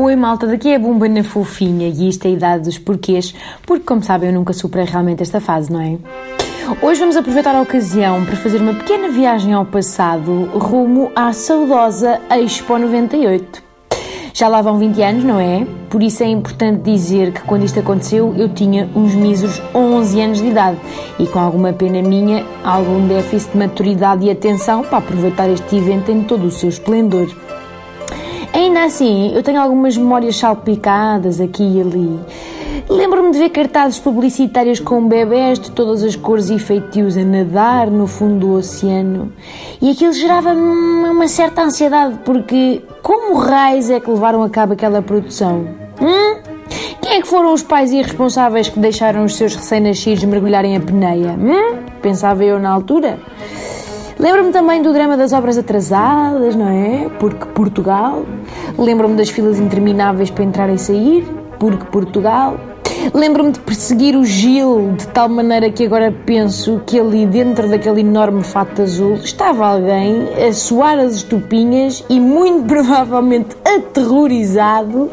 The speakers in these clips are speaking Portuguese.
Oi malta, daqui é a Bumba na Fofinha e isto é a idade dos porquês, porque como sabem eu nunca superei realmente esta fase, não é? Hoje vamos aproveitar a ocasião para fazer uma pequena viagem ao passado rumo à saudosa Expo 98. Já lá vão 20 anos, não é? Por isso é importante dizer que quando isto aconteceu eu tinha uns míseros 11 anos de idade e com alguma pena minha, algum déficit de maturidade e atenção para aproveitar este evento em todo o seu esplendor. Ainda assim, eu tenho algumas memórias salpicadas aqui e ali. Lembro-me de ver cartazes publicitários com bebés de todas as cores e feitios a nadar no fundo do oceano. E aquilo gerava-me uma certa ansiedade, porque como raios é que levaram a cabo aquela produção? Hum? Quem é que foram os pais irresponsáveis que deixaram os seus recém-nascidos mergulharem a peneia? Hum? Pensava eu na altura. Lembro-me também do drama das obras atrasadas, não é? Porque Portugal. Lembro-me das filas intermináveis para entrar e sair, porque Portugal. Lembro-me de perseguir o Gil de tal maneira que agora penso que ali dentro daquele enorme fato azul estava alguém a suar as estupinhas e muito provavelmente aterrorizado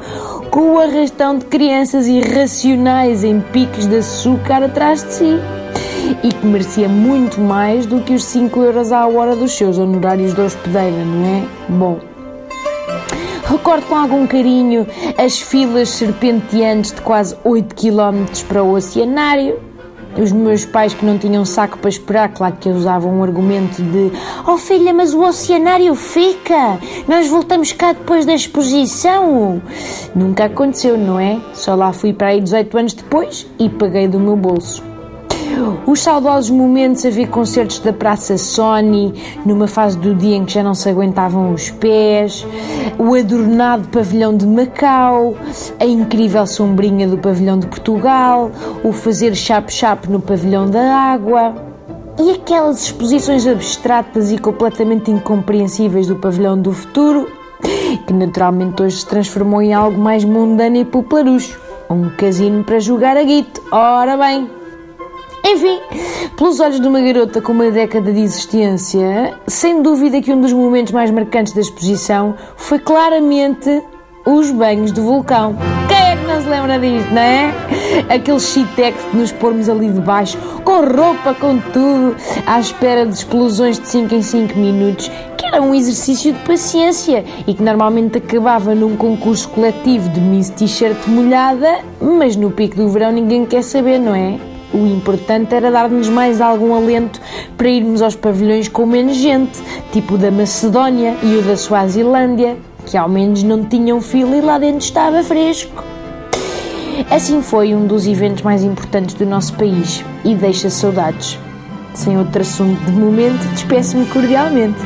com o arrastão de crianças irracionais em piques de açúcar atrás de si e que merecia muito mais do que os 5 euros à hora dos seus honorários de hospedeira, não é? Bom. Recordo com algum carinho as filas serpenteantes de quase 8 km para o oceanário. Os meus pais que não tinham saco para esperar, claro que usavam um argumento de Oh filha, mas o oceanário fica! Nós voltamos cá depois da exposição! Nunca aconteceu, não é? Só lá fui para aí 18 anos depois e paguei do meu bolso. Os saudosos momentos a ver concertos da Praça Sony, numa fase do dia em que já não se aguentavam os pés, o adornado pavilhão de Macau, a incrível sombrinha do pavilhão de Portugal, o fazer chap-chap no pavilhão da água. E aquelas exposições abstratas e completamente incompreensíveis do pavilhão do futuro, que naturalmente hoje se transformou em algo mais mundano e popularucho. Um casino para jogar a guito. Ora bem! Enfim, pelos olhos de uma garota com uma década de existência, sem dúvida que um dos momentos mais marcantes da exposição foi claramente os banhos do vulcão. Quem é que não se lembra disto, não é? Aquele shitex de nos pormos ali debaixo, com roupa, com tudo, à espera de explosões de 5 em 5 minutos, que era um exercício de paciência e que normalmente acabava num concurso coletivo de Miss T-shirt molhada, mas no pico do verão ninguém quer saber, não é? O importante era dar-nos mais algum alento para irmos aos pavilhões com menos gente, tipo o da Macedónia e o da Suazilândia, que ao menos não tinham fila e lá dentro estava fresco. Assim foi um dos eventos mais importantes do nosso país e deixa saudades. Sem outro assunto de momento, despeço-me cordialmente.